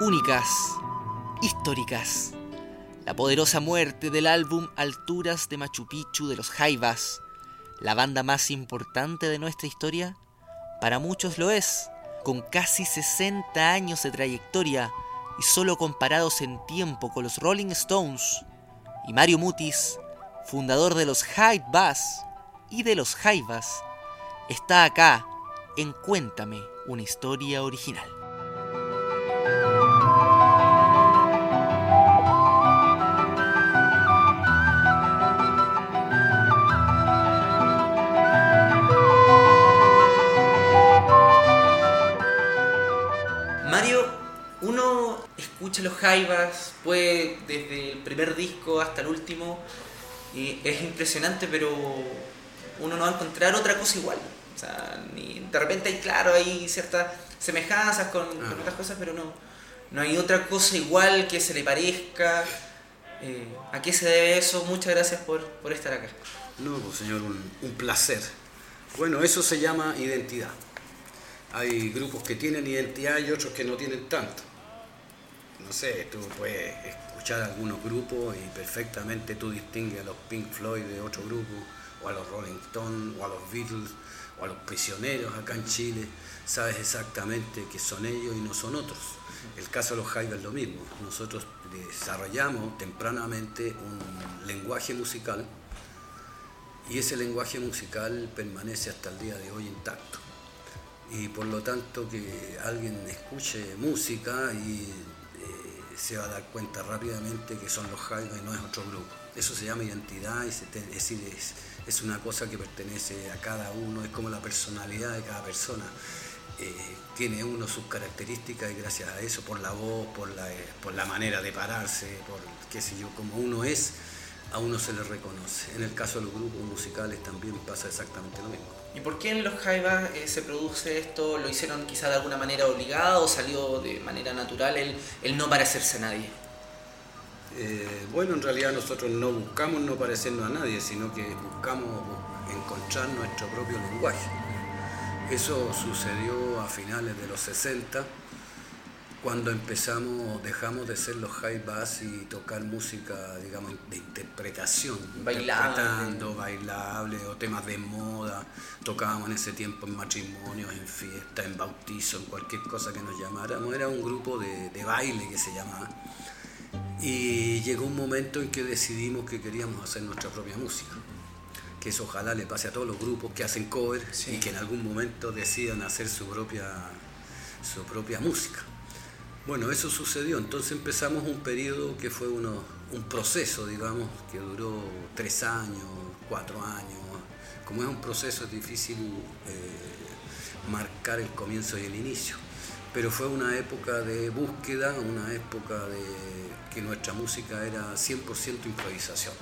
Únicas, históricas. La poderosa muerte del álbum Alturas de Machu Picchu de los Jaivas, la banda más importante de nuestra historia, para muchos lo es, con casi 60 años de trayectoria y solo comparados en tiempo con los Rolling Stones. Y Mario Mutis, fundador de los Jaivas y de los Jaivas, está acá en Cuéntame una historia original. Escucha los Jaivas, puede desde el primer disco hasta el último, y es impresionante, pero uno no va a encontrar otra cosa igual. O sea, ni, de repente hay, claro, hay ciertas semejanzas con, con Ah. otras cosas, pero no, no hay otra cosa igual que se le parezca. Eh, ¿A qué se debe eso? Muchas gracias por, por estar acá. No, pues señor, un, un placer. Bueno, eso se llama identidad. Hay grupos que tienen identidad y otros que no tienen tanto. No sé, tú puedes escuchar algunos grupos y perfectamente tú distingues a los Pink Floyd de otro grupo, o a los Rolling Stones, o a los Beatles, o a los Prisioneros acá en Chile. Sabes exactamente que son ellos y no son otros. El caso de los Jaivas es lo mismo. Nosotros desarrollamos tempranamente un lenguaje musical y ese lenguaje musical permanece hasta el día de hoy intacto. Y por lo tanto que alguien escuche música y se va a dar cuenta rápidamente que son los Jaivas y no es otro grupo. Eso se llama identidad, y es decir, es, es una cosa que pertenece a cada uno, es como la personalidad de cada persona. Eh, tiene uno sus características y gracias a eso, por la voz, por la, eh, por la manera de pararse, por qué sé yo, como uno es, a uno se le reconoce. En el caso de los grupos musicales también pasa exactamente lo mismo. ¿Y por qué en los Jaivas eh, se produce esto? ¿Lo hicieron quizá de alguna manera obligado o salió de manera natural el, el no parecerse a nadie? Eh, bueno, en realidad nosotros no buscamos no parecernos a nadie, sino que buscamos encontrar nuestro propio lenguaje. Eso sucedió a finales de los 60, cuando empezamos, dejamos de ser los high bass y tocar música, digamos, de interpretación, Bailable. interpretando, bailable o temas de moda. Tocábamos en ese tiempo en matrimonios, en fiestas, en bautizos, en cualquier cosa que nos llamáramos. Era un grupo de, de baile que se llamaba. Y llegó un momento en que decidimos que queríamos hacer nuestra propia música. Que eso ojalá le pase a todos los grupos que hacen cover Sí. y que en algún momento decidan hacer su propia, su propia música. Bueno, eso sucedió. Entonces empezamos un periodo que fue uno, un proceso, digamos, que duró tres años, cuatro años. Como es un proceso es difícil eh, marcar el comienzo y el inicio. Pero fue una época de búsqueda, una época de que nuestra música era 100% improvisación.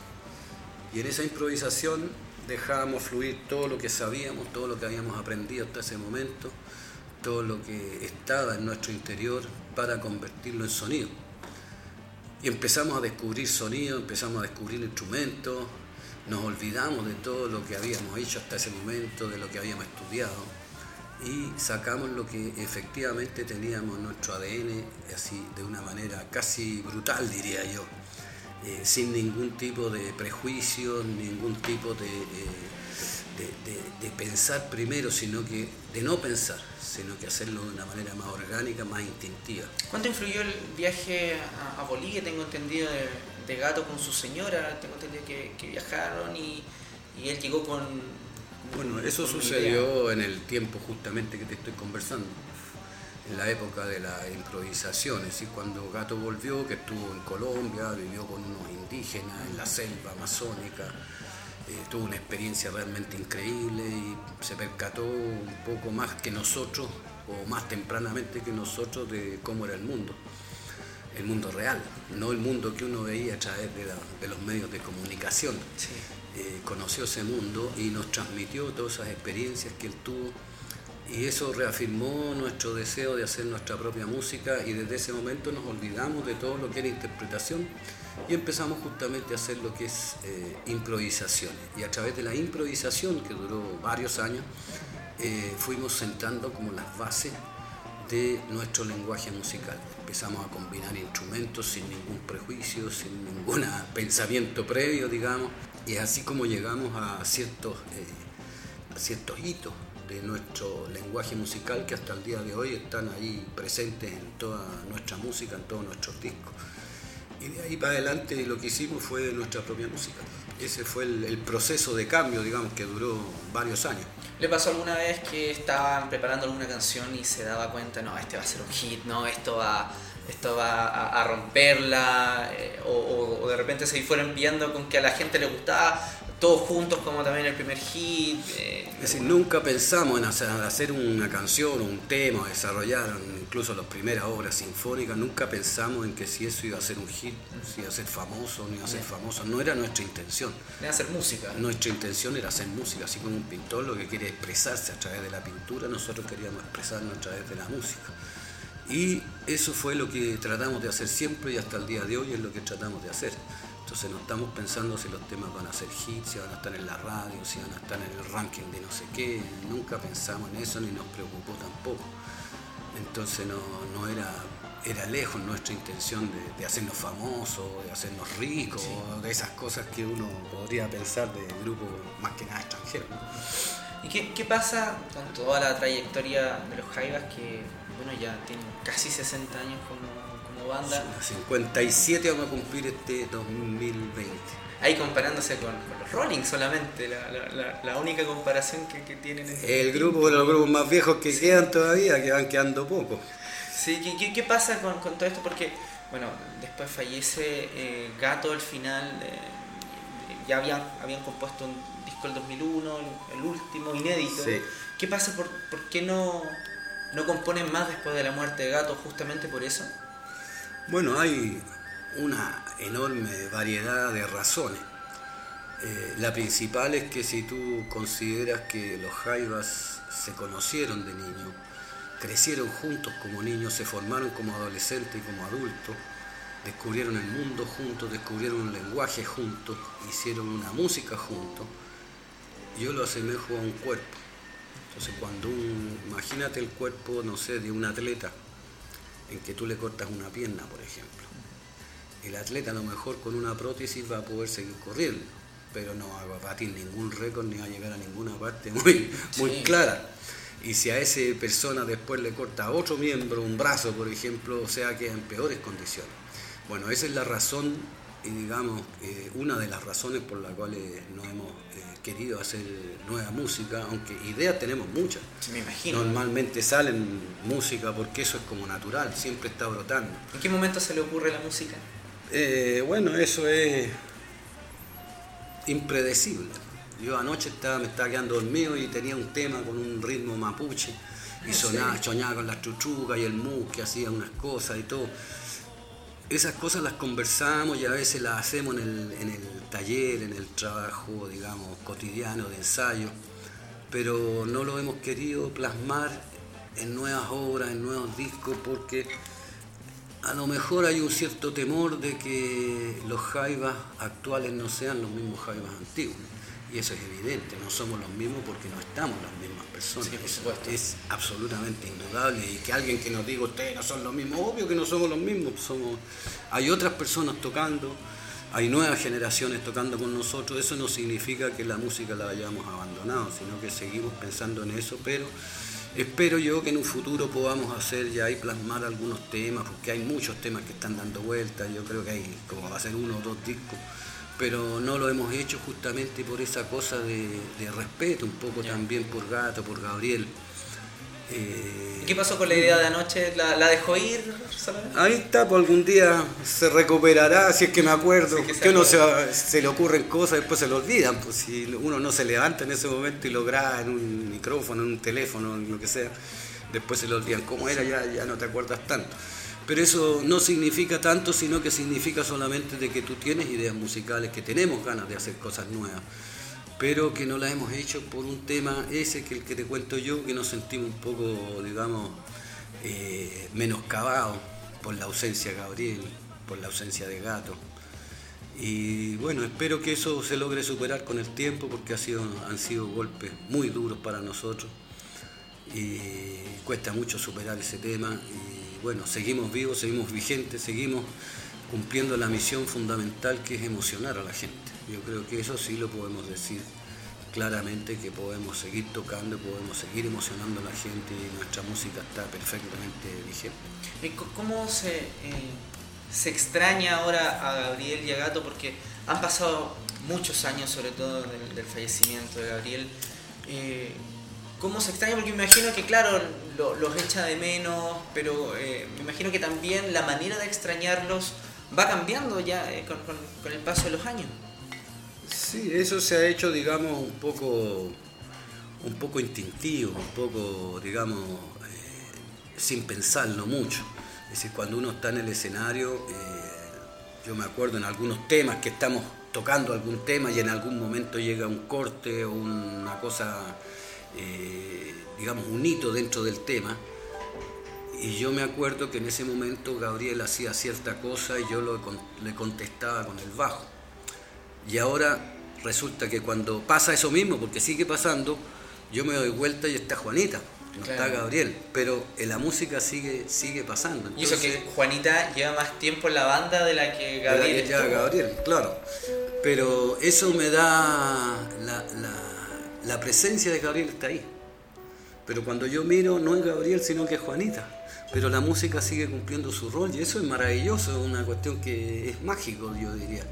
Y en esa improvisación dejábamos fluir todo lo que sabíamos, todo lo que habíamos aprendido hasta ese momento, todo lo que estaba en nuestro interior para convertirlo en sonido. Y empezamos a descubrir sonido, empezamos a descubrir instrumentos, nos olvidamos de todo lo que habíamos hecho hasta ese momento, de lo que habíamos estudiado, y sacamos lo que efectivamente teníamos en nuestro ADN, así de una manera casi brutal, diría yo, eh, sin ningún tipo de prejuicio, ningún tipo de, eh, de- de- de pensar primero, sino que de no pensar, sino que hacerlo de una manera más orgánica, más instintiva. ¿Cuánto influyó el viaje a, a Bolivia? Tengo entendido de, de Gato con su señora, tengo entendido que, que viajaron y, y él llegó con... Bueno, eso con sucedió en el tiempo justamente que te estoy conversando, en la época de la improvisación, es decir, cuando Gato volvió, que estuvo en Colombia, vivió con unos indígenas en la selva amazónica, eh, tuvo una experiencia realmente increíble y se percató un poco más que nosotros, o más tempranamente que nosotros, de cómo era el mundo el mundo real, no el mundo que uno veía a través de, la- de los medios de comunicación. Sí. Eh, conoció ese mundo y nos transmitió todas esas experiencias que él tuvo y eso reafirmó nuestro deseo de hacer nuestra propia música y desde ese momento nos olvidamos de todo lo que era interpretación y empezamos justamente a hacer lo que es eh, improvisaciones. Y a través de la improvisación, que duró varios años, eh, fuimos sentando como las bases de nuestro lenguaje musical. Empezamos a combinar instrumentos sin ningún prejuicio, sin ningún pensamiento previo, digamos, y es así como llegamos a ciertos, eh, a ciertos hitos de nuestro lenguaje musical que hasta el día de hoy están ahí presentes en toda nuestra música, en todos nuestros discos. Y de ahí para adelante lo que hicimos fue nuestra propia música. Ese fue el, proceso de cambio, digamos, que duró varios años. ¿Le pasó alguna vez que estaban preparando alguna canción y se daba cuenta, no, este va a ser un hit, no, esto va, esto va a, romperla, eh, o, o, de repente se fueron enviando con que a la gente le gustaba, todos juntos como también el primer hit. Eh, es decir, nunca pensamos en hacer, una canción, un tema, desarrollar incluso las primeras obras sinfónicas, nunca pensamos en que si eso iba a ser un hit, si iba a ser famoso, no iba a ser famoso, no era nuestra intención. Era hacer música. Nuestra intención era hacer música, así como un pintor lo que quiere expresarse a través de la pintura, nosotros queríamos expresarnos a través de la música. Y eso fue lo que tratamos de hacer siempre y hasta el día de hoy es lo que tratamos de hacer. Entonces no estamos pensando si los temas van a ser hits, si van a estar en la radio, si van a estar en el ranking de no sé qué. Nunca pensamos en eso ni nos preocupó tampoco. Entonces no, era, era lejos nuestra intención de, hacernos famosos, de hacernos ricos, de esas cosas que uno podría pensar de grupos más que nada extranjeros. ¿Y qué, pasa con toda la trayectoria de los Jaivas que bueno, ya tienen casi 60 años como banda. 57 vamos a cumplir este 2020. Ahí comparándose con, los Rolling solamente, la, única comparación que, tienen. el grupo de los grupos más viejos que quedan todavía, que van quedando poco. Sí, ¿qué, pasa con, todo esto? Porque, bueno, después fallece eh, Gato al final, eh, ya habían, habían compuesto un disco el 2001, el, último, inédito. ¿Qué pasa? ¿Por, por qué no, no componen más después de la muerte de Gato justamente por eso? Bueno, hay una enorme variedad de razones. Eh, la principal es que si tú consideras que los Jaivas se conocieron de niños, crecieron juntos como niños, se formaron como adolescentes y como adultos, descubrieron el mundo juntos, descubrieron un lenguaje juntos, hicieron una música juntos, yo lo asemejo a un cuerpo. Entonces cuando un, imagínate el cuerpo, no sé, de un atleta, en que tú le cortas una pierna, por ejemplo. El atleta a lo mejor con una prótesis va a poder seguir corriendo, pero no va a batir ningún récord ni va a llegar a ninguna parte muy, muy clara. Y si a esa persona después le corta otro miembro, un brazo, por ejemplo, o sea, queda en peores condiciones. Bueno, esa es la razón y digamos, eh, una de las razones por las cuales nos hemos eh, querido hacer nueva música, aunque ideas tenemos muchas. me imagino. Normalmente salen música porque eso es como natural, siempre está brotando. ¿En qué momento se le ocurre la música? Eh, bueno, eso es impredecible. Yo anoche estaba, me estaba quedando dormido y tenía un tema con un ritmo mapuche y sonaba, soñaba con las chuchucas y el mus que hacía unas cosas y todo esas cosas las conversamos y a veces las hacemos en el, taller, en el trabajo, digamos, cotidiano de ensayo, pero no lo hemos querido plasmar en nuevas obras, en nuevos discos, porque a lo mejor hay un cierto temor de que los jaivas actuales no sean los mismos jaivas antiguos. Y eso es evidente, no somos los mismos porque no estamos las mismas personas. es absolutamente indudable. Y que alguien que nos diga ustedes no son los mismos, obvio que no somos los mismos. Somos... Hay otras personas tocando, hay nuevas generaciones tocando con nosotros. Eso no significa que la música la hayamos abandonado, sino que seguimos pensando en eso. Pero espero yo que en un futuro podamos hacer ya y plasmar algunos temas, porque hay muchos temas que están dando vueltas. Yo creo que hay, como va a ser uno o dos discos pero no lo hemos hecho justamente por esa cosa de, respeto, un poco también por Gato, por Gabriel. Eh, ¿Qué pasó con la idea de anoche? ¿La, dejó ir? Ahí está, pues algún día se recuperará, si es que me acuerdo. que, uno se, le ocurren cosas, después se lo olvidan. Pues si uno no se levanta en ese momento y lo graba en un micrófono, en un teléfono, en lo que sea, después se lo olvidan. ¿Cómo era? Ya, ya no te acuerdas tanto. Pero eso no significa tanto, sino que significa solamente de que tú tienes ideas musicales, que tenemos ganas de hacer cosas nuevas, pero que no las hemos hecho por un tema ese que el que te cuento yo, que nos sentimos un poco, digamos, eh, menoscabados por la ausencia de Gabriel, por la ausencia de Gato. Y bueno, espero que eso se logre superar con el tiempo porque ha sido, han sido golpes muy duros para nosotros y cuesta mucho superar ese tema. Bueno, seguimos vivos, seguimos vigentes, seguimos cumpliendo la misión fundamental que es emocionar a la gente. Yo creo que eso sí lo podemos decir claramente, que podemos seguir tocando, podemos seguir emocionando a la gente y nuestra música está perfectamente vigente. ¿Cómo se, eh, se extraña ahora a Gabriel y a Gato? Porque han pasado muchos años, sobre todo del, fallecimiento de Gabriel. Eh, ¿Cómo se extraña? Porque me imagino que, claro, los echa de menos, pero eh, me imagino que también la manera de extrañarlos va cambiando ya eh, con, el paso de los años. Sí, eso se ha hecho, digamos, un poco, un poco instintivo, un poco, digamos, sin pensarlo mucho. Es decir, cuando uno está en el escenario, yo me acuerdo en algunos temas que estamos tocando algún tema y en algún momento llega un corte o una cosa, eh, digamos, un hito dentro del tema. Y yo me acuerdo que en ese momento Gabriel hacía cierta cosa y yo le contestaba con el bajo. Y ahora resulta que cuando pasa eso mismo, porque sigue pasando, yo me doy vuelta y está Juanita no está Gabriel, pero en la música sigue, sigue pasando. y eso que Juanita lleva más tiempo en la banda de la que Gabriel. Gabriel, claro. Pero eso me da la, la, presencia de Gabriel está ahí. Pero cuando yo miro, no es Gabriel, sino que es Juanita. Pero la música sigue cumpliendo su rol y eso es maravilloso, es una cuestión que es mágico, yo diría.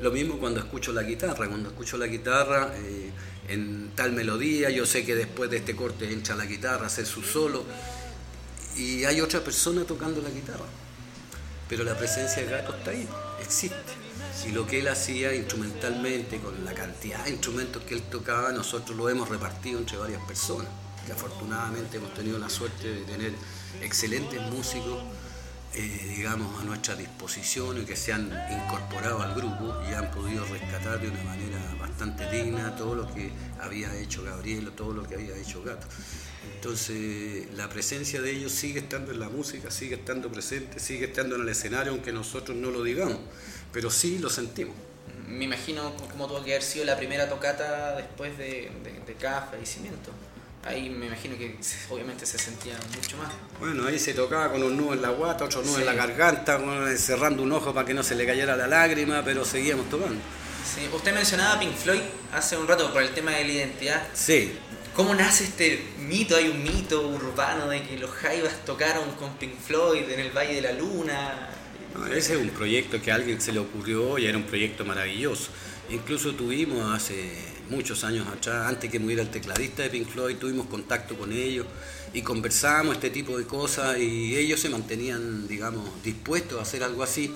Lo mismo cuando escucho la guitarra, cuando escucho la guitarra eh, en tal melodía, yo sé que después de este corte entra la guitarra a hacer su solo y hay otra persona tocando la guitarra. Pero la presencia de gato está ahí, existe. Y lo que él hacía instrumentalmente, con la cantidad de instrumentos que él tocaba, nosotros lo hemos repartido entre varias personas. Que afortunadamente hemos tenido la suerte de tener excelentes músicos eh, digamos, a nuestra disposición y que se han incorporado al grupo y han podido rescatar de una manera bastante digna todo lo que había hecho Gabriel o todo lo que había hecho Gato. Entonces, la presencia de ellos sigue estando en la música, sigue estando presente, sigue estando en el escenario, aunque nosotros no lo digamos, pero sí lo sentimos. Me imagino cómo tuvo que haber sido la primera tocata después de, de, de cada fallecimiento ahí me imagino que obviamente se sentía mucho más. Bueno, ahí se tocaba con un nudo en la guata, otro nudo en la garganta, cerrando un ojo para que no se le cayera la lágrima, pero seguíamos tocando. Sí. Usted mencionaba Pink Floyd hace un rato por el tema de la identidad. Sí. ¿Cómo nace este mito? Hay un mito urbano de que los Jaivas tocaron con Pink Floyd en el Valle de la Luna. Ese es un proyecto que a alguien se le ocurrió y era un proyecto maravilloso. Incluso tuvimos hace muchos años atrás, antes que muriera el tecladista de Pink Floyd, tuvimos contacto con ellos y conversamos este tipo de cosas y ellos se mantenían, digamos, dispuestos a hacer algo así,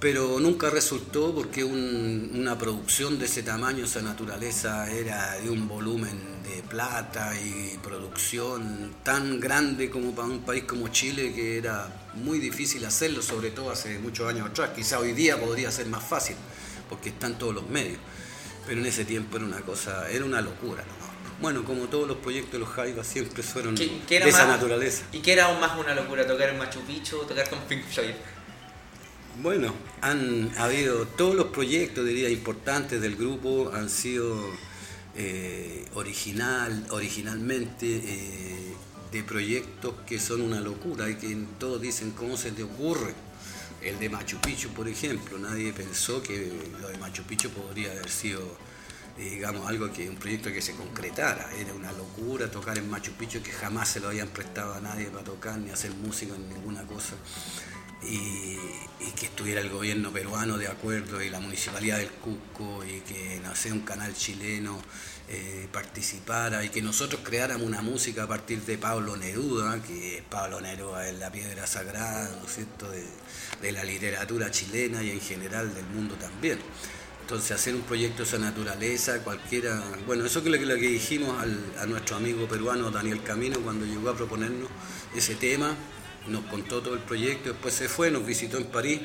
pero nunca resultó porque una producción de ese tamaño, esa naturaleza, era de un volumen de plata y producción tan grande como para un país como Chile que era muy difícil hacerlo, sobre todo hace muchos años atrás. Quizá hoy día podría ser más fácil porque están todos los medios pero en ese tiempo era una cosa, era una locura. Bueno, como todos los proyectos de los Jaivas siempre fueron de esa naturaleza. ¿Y qué era aún más una locura? ¿Tocar en Machu Picchu o tocar con Pink Floyd? Bueno, han habido todos los proyectos, diría, importantes del grupo han sido eh, original, originalmente eh, de proyectos que son una locura y que todos dicen cómo se te ocurre el de Machu Picchu, por ejemplo, nadie pensó que lo de Machu Picchu podría haber sido, digamos, algo que un proyecto que se concretara. Era una locura tocar en Machu Picchu que jamás se lo habían prestado a nadie para tocar ni hacer música ni ninguna cosa. Y, que estuviera el gobierno peruano de acuerdo y la municipalidad del Cusco y que no sé, un canal chileno eh, participara y que nosotros creáramos una música a partir de Pablo Neruda, que Pablo Neruda es la piedra sagrada, ¿no es cierto?, de, la literatura chilena y en general del mundo también. Entonces hacer un proyecto de esa naturaleza, cualquiera, bueno, eso es lo que, que dijimos a nuestro amigo peruano Daniel Camino cuando llegó a proponernos ese tema, nos contó todo el proyecto, después se fue, nos visitó en París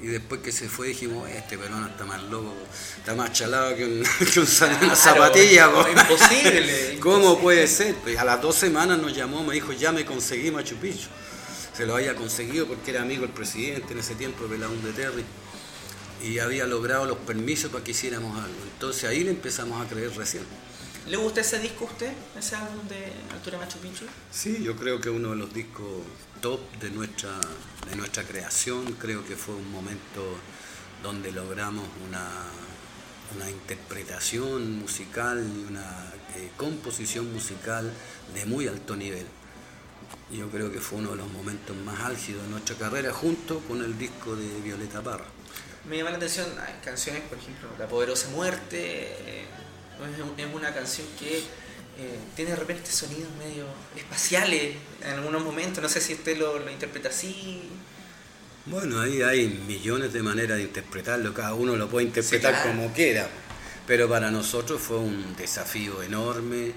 y después que se fue dijimos, este peruano está más loco, está más chalado que un, que un una zapatilla. imposible. ¿Cómo puede ser? Pues a las dos semanas nos llamó, me dijo, ya me conseguí Machu Picchu se lo había conseguido porque era amigo del presidente en ese tiempo, Belaún de Terry, y había logrado los permisos para que hiciéramos algo. Entonces ahí le empezamos a creer recién. ¿Le gusta ese disco a usted, ese álbum de Altura Machu Picchu? Sí, yo creo que uno de los discos top de nuestra, de nuestra creación, creo que fue un momento donde logramos una, una interpretación musical y una eh, composición musical de muy alto nivel. Yo creo que fue uno de los momentos más álgidos de nuestra carrera, junto con el disco de Violeta Parra. Me llama la atención, hay canciones, por ejemplo, La Poderosa Muerte, eh, es una canción que eh, tiene de repente sonidos medio espaciales en algunos momentos, no sé si usted lo, interpreta así. Bueno, ahí hay millones de maneras de interpretarlo, cada uno lo puede interpretar como quiera, pero para nosotros fue un desafío enorme,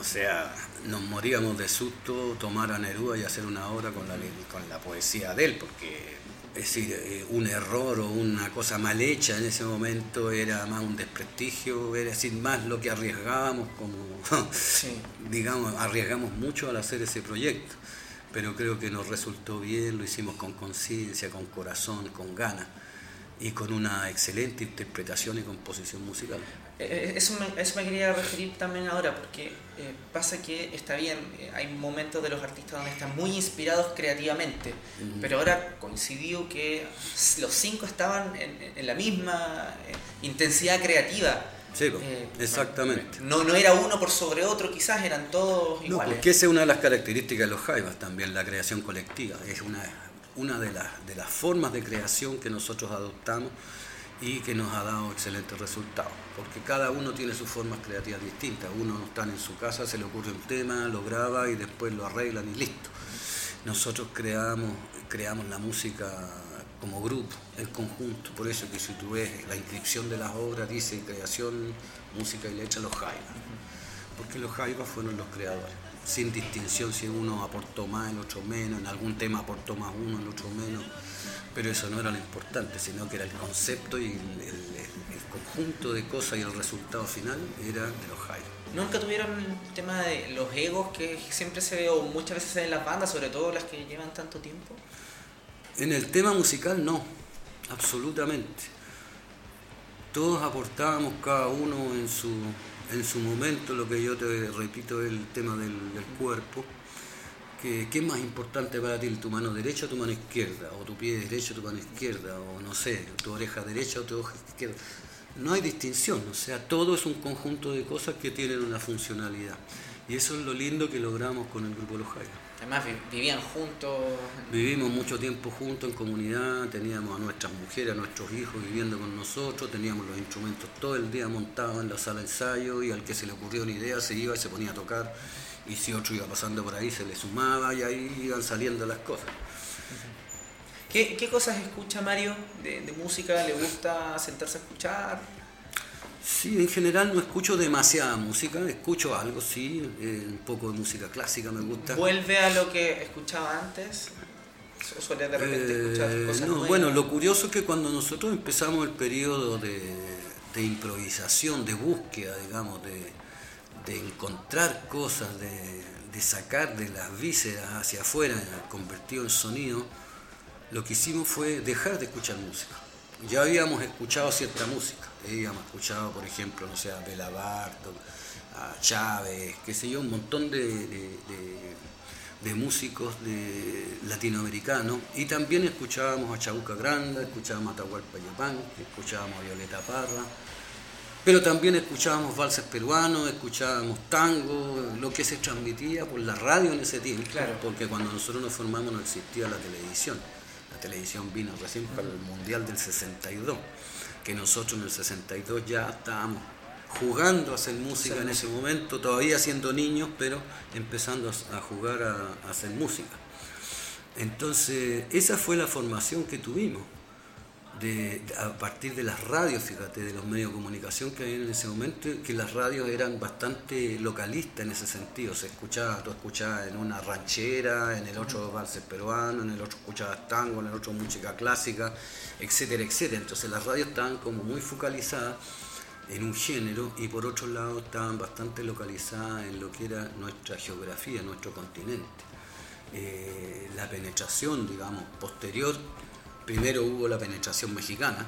o sea, nos moríamos de susto tomar a Neruda y hacer una obra con la, con la poesía de él, porque es decir, eh, un error o una cosa mal hecha en ese momento era más un desprestigio, era decir, más lo que arriesgábamos, como, digamos, arriesgamos mucho al hacer ese proyecto, pero creo que nos resultó bien, lo hicimos con conciencia, con corazón, con ganas y con una excelente interpretación y composición musical. Eh, eh, eso me, eso me quería referir también ahora, porque eh, pasa que está bien, hay momentos de los artistas donde están muy inspirados creativamente, pero ahora coincidió que los cinco estaban en, la misma intensidad creativa. Sí, exactamente. No, no era uno por sobre otro, quizás eran todos iguales. No, porque esa es una de las características de los Jaivas también, la creación colectiva. Es una, una de, las, de las formas de creación que nosotros adoptamos y que nos ha dado excelentes resultados, porque cada uno tiene sus formas creativas distintas. Uno está en su casa, se le ocurre un tema, lo graba y después lo arreglan y listo. Nosotros creamos, creamos la música como grupo, en conjunto. Por eso que si tú ves la inscripción de las obras dice creación, música y letra los Jaivas, porque los Jaivas fueron los creadores, sin distinción si uno aportó más, el otro menos, en algún tema aportó más uno, el otro menos pero eso no era lo importante, sino que era el concepto y el, conjunto de cosas y el resultado final era de los Jaivas. ¿Nunca tuvieron el tema de los egos que siempre se ve o muchas veces se ven en las bandas, sobre todo las que llevan tanto tiempo? En el tema musical no, absolutamente. Todos aportábamos cada uno en su, en su momento, lo que yo te repito, el tema del cuerpo ¿Qué, es más importante para ti, tu mano derecha o tu mano izquierda? O tu pie derecho o tu mano izquierda, o no sé, tu oreja derecha o tu oreja izquierda. No hay distinción, o sea, todo es un conjunto de cosas que tienen una funcionalidad. Y eso es lo lindo que logramos con el grupo Los Jairos. Además vivían juntos. Vivimos mucho tiempo juntos en comunidad, teníamos a nuestras mujeres, a nuestros hijos viviendo con nosotros, teníamos los instrumentos todo el día montados en la sala de ensayo y al que se le ocurrió una idea se iba y se ponía a tocar y si otro iba pasando por ahí se le sumaba y ahí iban saliendo las cosas. ¿Qué, cosas escucha Mario de, música? ¿Le gusta sentarse a escuchar? Sí, en general no escucho demasiada música, escucho algo, sí, eh, un poco de música clásica me gusta. ¿Vuelve a lo que escuchaba antes? ¿O suele de repente escuchar eh, cosas no, Bueno, lo curioso es que cuando nosotros empezamos el periodo de, de improvisación, de búsqueda, digamos, de, de encontrar cosas, de, sacar de las vísceras hacia afuera, convertido en sonido, lo que hicimos fue dejar de escuchar música. Ya habíamos escuchado cierta música, habíamos escuchado, por ejemplo, no sé, a Bela Bartok, a Chávez, qué sé yo, un montón de, de, músicos de latinoamericanos, y también escuchábamos a Chabuca Granda, escuchábamos a Tahualpa Yopán, escuchábamos a Violeta Parra, pero también escuchábamos valses peruanos, escuchábamos tango, lo que se transmitía por la radio en ese tiempo, claro. porque cuando nosotros nos formamos no existía la televisión. La televisión vino recién para el Mundial del 62, que nosotros en el 62 ya estábamos jugando a hacer música en ese momento, todavía siendo niños, pero empezando a jugar a hacer música. Entonces, esa fue la formación que tuvimos a partir de las radios, fíjate, de los medios de comunicación que había en ese momento, que las radios eran bastante localistas en ese sentido. Se escuchaba, tú escuchabas en una ranchera, en el otro valses peruano, en el otro escuchabas tango, en el otro música clásica, etcétera, etcétera. Entonces las radios estaban como muy focalizadas en un género y por otro lado estaban bastante localizadas en lo que era nuestra geografía, nuestro continente. Eh, la penetración, digamos, posterior Primero hubo la penetración mexicana,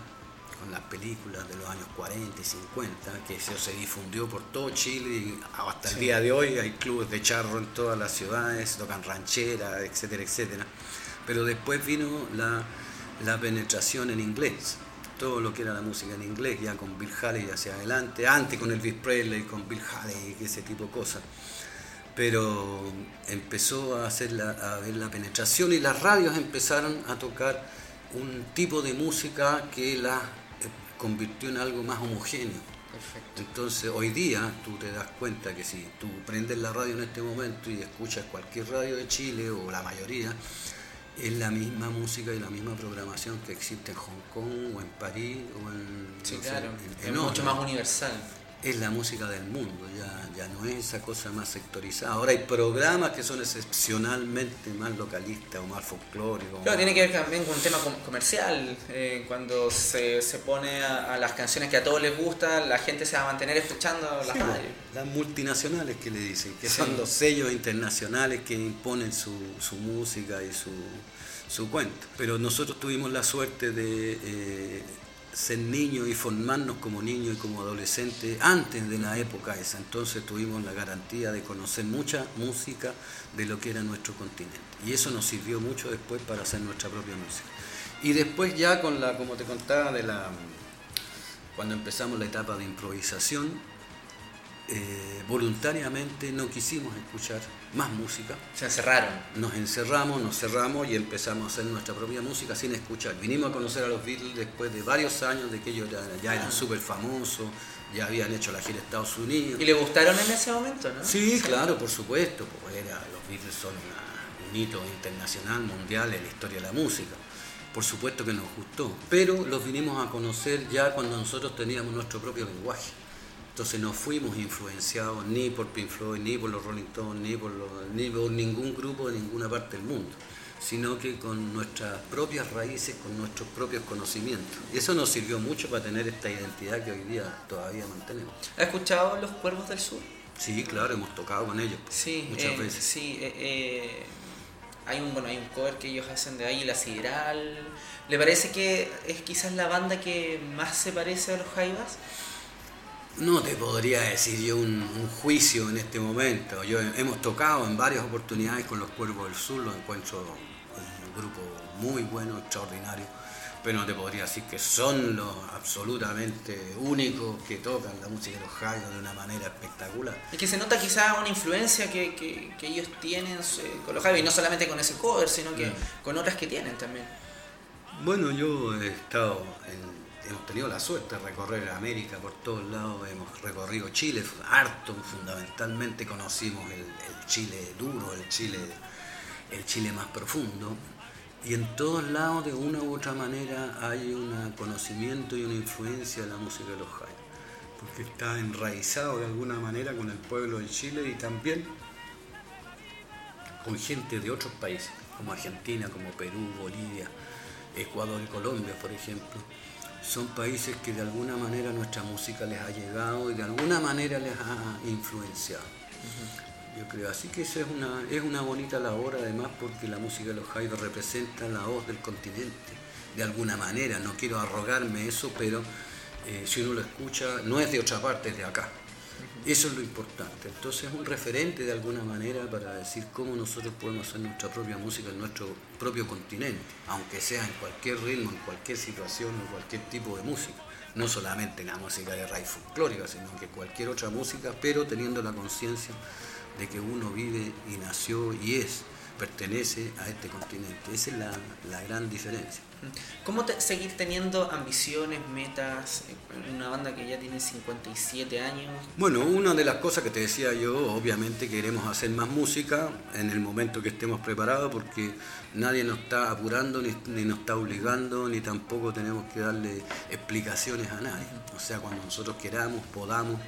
con las películas de los años 40 y 50, que eso se difundió por todo Chile y hasta el día de hoy hay clubes de charro en todas las ciudades, tocan rancheras, etcétera, etcétera. Pero después vino la, la penetración en inglés, todo lo que era la música en inglés, ya con Bill Haley hacia adelante, antes con Elvis Presley, con Bill Haley, ese tipo de cosas. Pero empezó a, hacer la, a ver la penetración y las radios empezaron a tocar un tipo de música que la eh, convirtió en algo más homogéneo. Perfecto. Entonces hoy día tú te das cuenta que si tú prendes la radio en este momento y escuchas cualquier radio de Chile o la mayoría, es la misma música y la misma programación que existe en Hong Kong o en París o en... Sí, no sé, claro. en- es mucho más universal. Es la música del mundo, ya, ya no es esa cosa más sectorizada. Ahora hay programas que son excepcionalmente más localistas o más folclóricos. Claro, más- tiene que ver también con un tema com- comercial. eh, cuando se, se pone a, a las canciones que a todos les gustan, la gente se va a mantener escuchando las Sí, radios. Las multinacionales que le dicen, que Sí. son los sellos internacionales que imponen su, su música y su, su cuento. Pero nosotros tuvimos la suerte de eh, ser niños y formarnos como niños y como adolescentes antes de la época esa. Entonces tuvimos la garantía de conocer mucha música de lo que era nuestro continente. Y eso nos sirvió mucho después para hacer nuestra propia música. Y después ya con la, como te contaba, de la cuando empezamos la etapa de improvisación, eh, voluntariamente no quisimos escuchar más música. Se encerraron. Nos encerramos, nos cerramos y empezamos a hacer nuestra propia música sin escuchar. Vinimos a conocer a los Beatles después de varios años de que ellos ya, ya eran súper famosos, ya habían hecho la gira a Estados Unidos. ¿Y le gustaron en ese momento, no? Sí, claro, por supuesto. pues era, los Beatles son una- un hito internacional, mundial en la historia de la música. Por supuesto que nos gustó, pero los vinimos a conocer ya cuando nosotros teníamos nuestro propio lenguaje. Entonces no fuimos influenciados ni por Pink Floyd, ni por los Rolling Stones, ni por, los- ni por ningún grupo de ninguna parte del mundo, sino que con nuestras propias raíces, con nuestros propios conocimientos. Y eso nos sirvió mucho para tener esta identidad que hoy día todavía mantenemos. ¿Has escuchado Los Cuervos del Sur? Sí, claro, hemos tocado con ellos Sí, muchas eh, veces. Sí, eh, eh, hay un bueno, hay un cover que ellos hacen de ahí, La Sideral. ¿Le parece que es quizás la banda que más se parece a los Jaivas? No te podría decir yo un, un juicio en este momento. Yo hemos tocado en varias oportunidades con los Cuervos del Sur, lo encuentro un grupo muy bueno, extraordinario, pero no te podría decir que son los absolutamente únicos que tocan la música de los Jaivas de una manera espectacular. Es que se nota quizás una influencia que, que- que ellos tienen eh, con los Jaivas, y no solamente con ese cover, sino que Mm. con otras que tienen también. Bueno, yo he estado en- hemos tenido la suerte de recorrer América por todos lados, hemos recorrido Chile harto, fundamentalmente conocimos el, Chile duro, el Chile, el Chile más profundo, y en todos lados de una u otra manera hay un conocimiento y una influencia de la música de los Jaivas, porque está enraizado de alguna manera con el pueblo de Chile y también con gente de otros países, como Argentina, como Perú, Bolivia, Ecuador y Colombia, por ejemplo. Son países que de alguna manera nuestra música les ha llegado y de alguna manera les ha influenciado. Yo creo, así que eso es una, es una bonita labor además porque la música de los Jaivas representa la voz del continente, de alguna manera, no quiero arrogarme eso, pero eh, si uno lo escucha, no es de otra parte, es de acá. Eso es lo importante. Entonces es un referente de alguna manera para decir cómo nosotros podemos hacer nuestra propia música en nuestro propio continente, aunque sea en cualquier ritmo, en cualquier situación o cualquier tipo de música. No solamente la música de raíz folclórica, sino que cualquier otra música, pero teniendo la conciencia de que uno vive y nació y es, pertenece a este continente. Esa es la, la gran diferencia. ¿Cómo te- seguir teniendo ambiciones, metas en una banda que ya tiene 57 años? Bueno, una de las cosas que te decía yo, obviamente queremos hacer más música en el momento que estemos preparados porque nadie nos está apurando ni, ni nos está obligando ni tampoco tenemos que darle explicaciones a nadie. O sea, cuando nosotros queramos, podamos,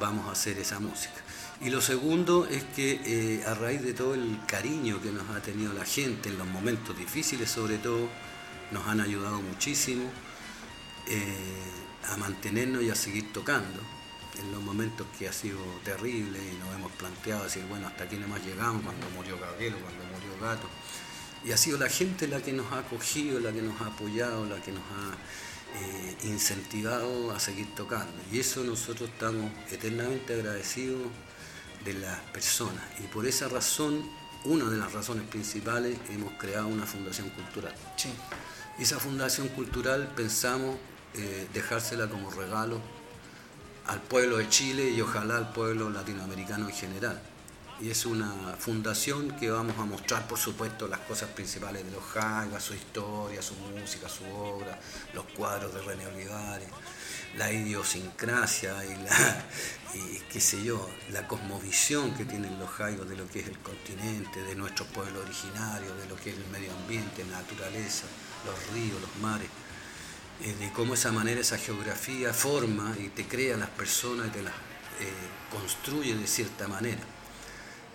vamos a hacer esa música. Y lo segundo es que eh, a raíz de todo el cariño que nos ha tenido la gente en los momentos difíciles sobre todo, nos han ayudado muchísimo eh, a mantenernos y a seguir tocando en los momentos que ha sido terrible y nos hemos planteado decir, bueno, hasta aquí nomás llegamos cuando murió Gabriel cuando murió Gato. Y ha sido la gente la que nos ha acogido, la que nos ha apoyado, la que nos ha eh, incentivados a seguir tocando. Y eso nosotros estamos eternamente agradecidos de las personas. Y por esa razón, una de las razones principales, hemos creado una fundación cultural. Sí. Esa fundación cultural pensamos eh, dejársela como regalo al pueblo de Chile y ojalá al pueblo latinoamericano en general. Y es una fundación que vamos a mostrar, por supuesto, las cosas principales de los Jaivas, su historia, su música, su obra, los cuadros de René Olivares, la idiosincrasia y la, qué sé yo, la cosmovisión que tienen los Jaivas de lo que es el continente, de nuestro pueblo originario, de lo que es el medio ambiente, naturaleza, los ríos, los mares. Eh, de cómo esa manera, esa geografía forma y te crea las personas y te las eh, construye de cierta manera.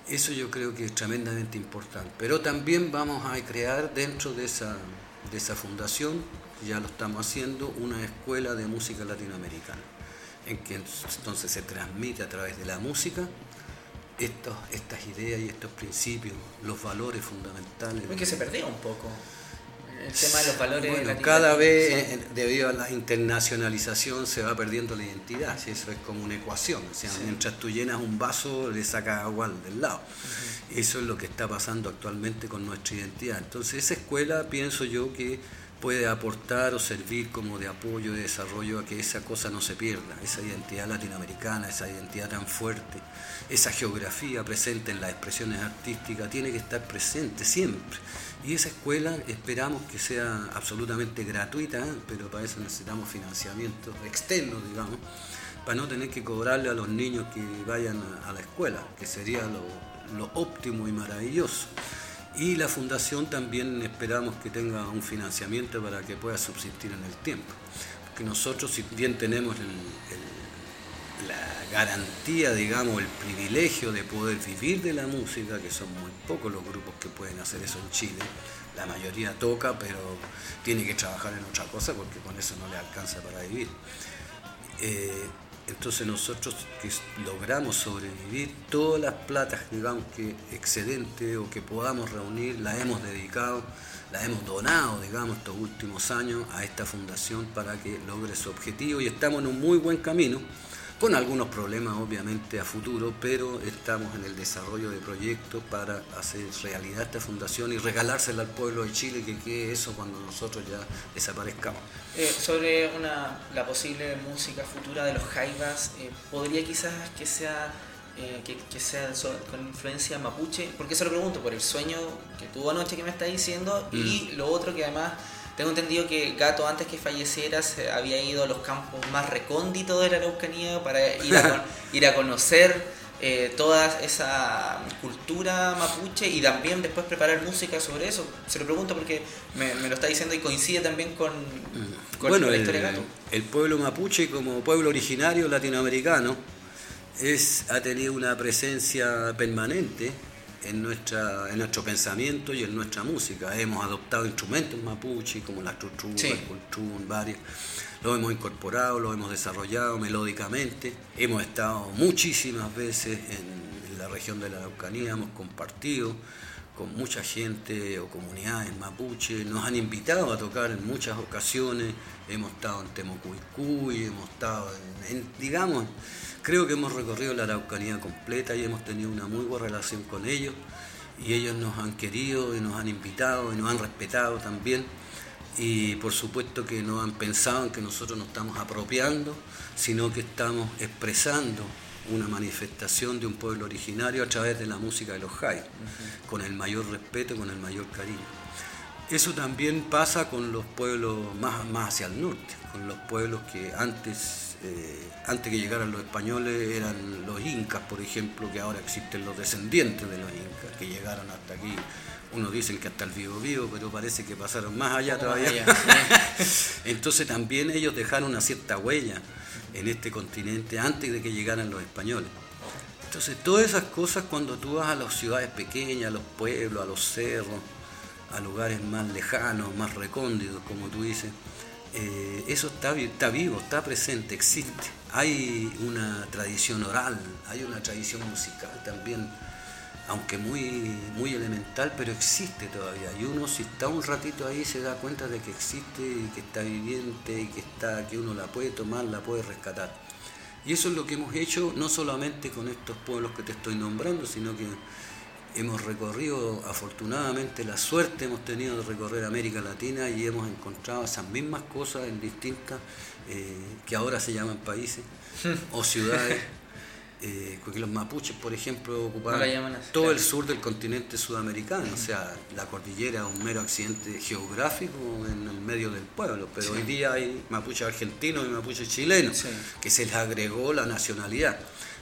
Eso yo creo que es tremendamente importante. Pero también vamos a crear dentro de esa, de esa fundación, ya lo estamos haciendo, una escuela de música latinoamericana, en que entonces se transmite a través de la música estos, estas ideas y estos principios, los valores fundamentales. Es que se perdió un poco el tema de los valores. Bueno, cada vez, debido a la internacionalización, se va perdiendo la identidad. Eso es como una ecuación. O sea, mientras tú llenas un vaso, le sacas agua del lado. Eso es lo que está pasando actualmente con nuestra identidad. Entonces, esa escuela, pienso yo que puede aportar o servir como de apoyo, de desarrollo a que esa cosa no se pierda, esa identidad latinoamericana, esa identidad tan fuerte, esa geografía presente en las expresiones artísticas, tiene que estar presente siempre. Y esa escuela esperamos que sea absolutamente gratuita, pero para eso necesitamos financiamiento externo, digamos, para no tener que cobrarle a los niños que vayan a, la escuela, que sería lo, óptimo y maravilloso. Y la fundación también esperamos que tenga un financiamiento para que pueda subsistir en el tiempo. Porque nosotros, si bien tenemos la garantía, digamos, el privilegio de poder vivir de la música, que son muy pocos los grupos que pueden hacer eso en Chile. La mayoría toca, pero tiene que trabajar en otra cosa porque con eso no le alcanza para vivir. Eh, entonces nosotros que logramos sobrevivir, todas las platas, digamos, que excedente o que podamos reunir, las hemos dedicado, las hemos donado, digamos, estos últimos años a esta fundación para que logre su objetivo y estamos en un muy buen camino con algunos problemas obviamente a futuro, pero estamos en el desarrollo de proyectos para hacer realidad esta fundación y regalársela al pueblo de Chile, que quede eso cuando nosotros ya desaparezcamos. Eh, sobre una, la posible música futura de los Jaivas, eh, ¿podría quizás que sea, eh, que, sea con influencia mapuche? Porque se lo pregunto por el sueño que tuvo anoche que me está diciendo y mm. lo otro que además tengo entendido que Gato, antes que falleciera, se había ido a los campos más recónditos de la Araucanía para ir a, ir a conocer eh, toda esa cultura mapuche y también después preparar música sobre eso. Se lo pregunto porque me, lo está diciendo y coincide también con, con la historia de Gato. El pueblo mapuche como pueblo originario latinoamericano es, ha tenido una presencia permanente en, nuestra, en nuestro pensamiento y en nuestra música. Hemos adoptado instrumentos mapuche como la trutrú, el cultrún, varios. Lo hemos incorporado, lo hemos desarrollado melódicamente. Hemos estado muchísimas veces en, la región de la Araucanía, hemos compartido con mucha gente o comunidades mapuche, nos han invitado a tocar en muchas ocasiones, hemos estado en Temocuicuy, hemos estado en digamos, Creo que hemos recorrido la Araucanía completa y hemos tenido una muy buena relación con ellos y ellos nos han querido y nos han invitado y nos han respetado también y por supuesto que no han pensado en que nosotros nos estamos apropiando, sino que estamos expresando una manifestación de un pueblo originario a través de la música de los Jai, con el mayor respeto, con el mayor cariño. Eso también pasa con los pueblos más, más hacia el norte, con los pueblos que antes eh, antes que llegaran los españoles eran los incas, por ejemplo, que ahora existen los descendientes de los incas, que llegaron hasta aquí. Unos dicen que hasta el vivo vivo, pero parece que pasaron más allá todavía. Entonces también ellos dejaron una cierta huella en este continente antes de que llegaran los españoles. Entonces todas esas cosas cuando tú vas a las ciudades pequeñas, a los pueblos, a los cerros, a lugares más lejanos, más recónditos, como tú dices, eh, eso está, vivo, está presente, existe. Hay una tradición oral, hay una tradición musical también aunque muy, muy elemental, pero existe todavía. Y uno si está un ratito ahí se da cuenta de que existe y que está viviente y que, está, que uno la puede tomar, la puede rescatar. Y eso es lo que hemos hecho no solamente con estos pueblos que te estoy nombrando, sino que hemos recorrido, afortunadamente la suerte hemos tenido de recorrer América Latina y hemos encontrado esas mismas cosas en distintas, eh, que ahora se llaman países o ciudades. Eh, porque los mapuches, por ejemplo, ocupaban todo el sur del continente sudamericano, o sea, la cordillera es un mero accidente geográfico en el medio del pueblo, pero hoy día hay mapuches argentinos y mapuches chilenos, que se les agregó la nacionalidad,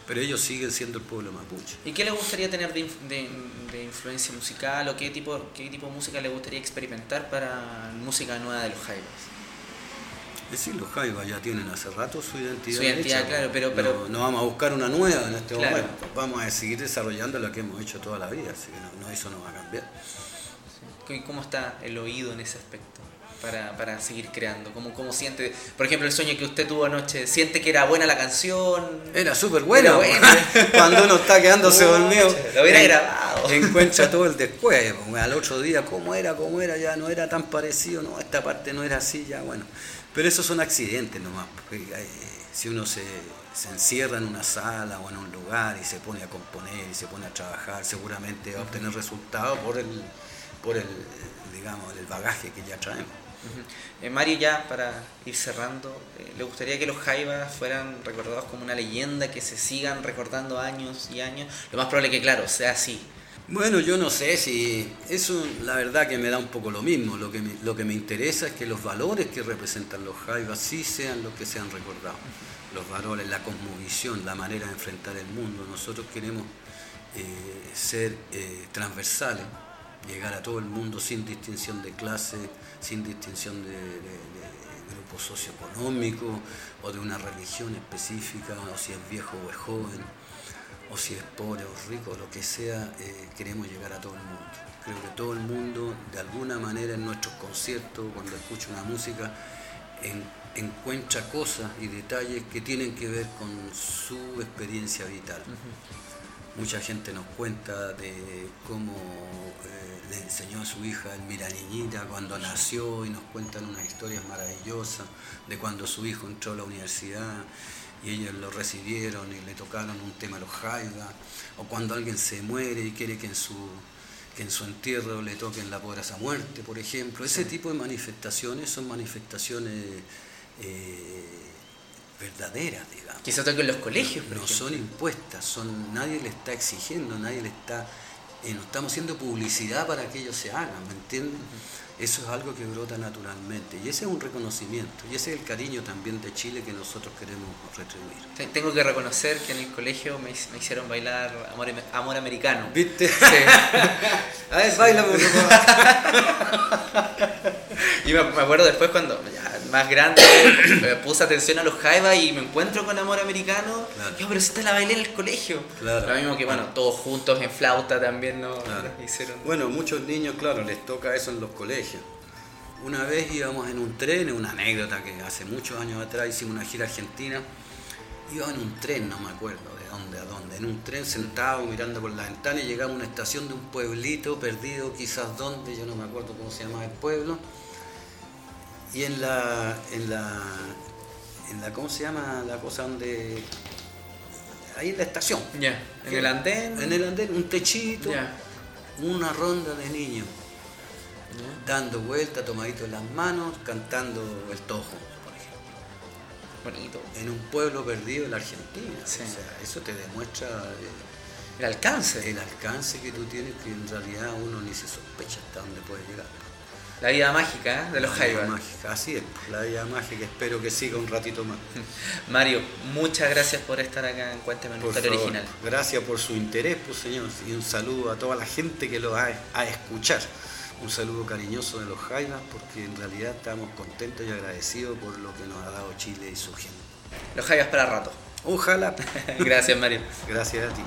pero ellos siguen siendo el pueblo mapuche. ¿Y qué les gustaría tener de, influencia musical o qué tipo, qué tipo de música les gustaría experimentar para música nueva de los Jaivas? Es decir, los Jaivas ya tienen hace rato su identidad. Su identidad, claro, pero, pero... No, vamos a buscar una nueva en este momento. Vamos a seguir desarrollando lo que hemos hecho toda la vida, así que no, eso no va a cambiar. ¿Cómo está el oído en ese aspecto? Para, para seguir creando? ¿Cómo, ¿Cómo siente, por ejemplo, el sueño que usted tuvo anoche? ¿Siente que era buena la canción? Era súper buena. Cuando uno está quedándose dormido. Lo hubiera grabado. Encuentra todo el después. Al otro día, ¿cómo era? ¿Cómo era? Ya no era tan parecido. No, esta parte no era así. Ya, bueno. Pero esos son accidentes nomás, porque eh, si uno se, encierra en una sala o en un lugar y se pone a componer y se pone a trabajar, seguramente va a obtener resultados por el, por el, digamos, el bagaje que ya traemos. Eh, Mario, ya para ir cerrando, eh, ¿le gustaría que los Jaivas fueran recordados como una leyenda, que se sigan recordando años y años? Lo más probable que, claro, sea así, bueno, yo no sé si eso la verdad que me da un poco lo mismo. Lo que me, lo que me interesa es que los valores que representan los jaivas sí sean los que sean recordados. Los valores, la cosmovisión, la manera de enfrentar el mundo. Nosotros queremos eh, ser transversales, llegar a todo el mundo sin distinción de clase, sin distinción de, grupo socioeconómico o de una religión específica, o si es viejo o es joven o si es pobre o rico, lo que sea, eh, queremos llegar a todo el mundo. Creo que todo el mundo, de alguna manera, en nuestros conciertos, cuando escucha una música, encuentra cosas y detalles que tienen que ver con su experiencia vital. Mucha gente nos cuenta de cómo eh, le enseñó a su hija el Mira Niñita cuando nació y nos cuentan unas historias maravillosas de cuando su hijo entró a la universidad y ellos lo recibieron y le tocaron un tema a los Jaiba, o cuando alguien se muere y quiere que en su, que en su entierro le toquen la poderosa muerte, por ejemplo. Ese tipo de manifestaciones son manifestaciones eh, verdaderas, digamos. Que se toquen en los colegios, No son impuestas, son, nadie le está exigiendo, nadie le está... Eh, no estamos haciendo publicidad para que ellos se hagan, ¿me entienden? Eso es algo que brota naturalmente y ese es un reconocimiento y ese es el cariño también de Chile que nosotros queremos retribuir. Tengo que reconocer que en el colegio me, hicieron bailar amor, amor, americano. ¿Viste? Sí. A ver, baila, Y me, acuerdo después cuando ya, más grande me puse atención a los jaivas y me encuentro con amor americano. Yo, pero si te la bailé en el colegio. Lo mismo que, bueno, todos juntos en flauta también ¿no? hicieron. Bueno, muchos niños, claro, les toca eso en los colegios. Una vez íbamos en un tren, una anécdota que hace muchos años atrás hicimos una gira argentina. Iba en un tren, no me acuerdo de dónde a dónde, en un tren sentado mirando por la ventana y llegamos a una estación de un pueblito perdido, quizás dónde, yo no me acuerdo cómo se llama el pueblo y en la, en la, en la, ¿cómo se llama la cosa donde, ahí en la estación. Ya, en el andén. En el andén, un techito, una ronda de niños, dando vuelta, tomaditos en las manos, cantando el tojo, por ejemplo. Bonito. En un pueblo perdido en la Argentina. O sea, eso te demuestra... Eh, el alcance. El alcance que tú tienes que en realidad uno ni se sospecha hasta dónde puede llegar. La vida mágica ¿eh? de los Jaivas. Así es, la vida mágica. Espero que siga un ratito más. Mario, muchas gracias por estar acá en Cuéntame una historia original. Gracias por su interés, pues señor. Y un saludo a toda la gente que lo va a escuchar. Un saludo cariñoso de los Jaivas, porque en realidad estamos contentos y agradecidos por lo que nos ha dado Chile y su gente. Los Jaivas para rato. Ojalá. gracias, Mario. Gracias a ti.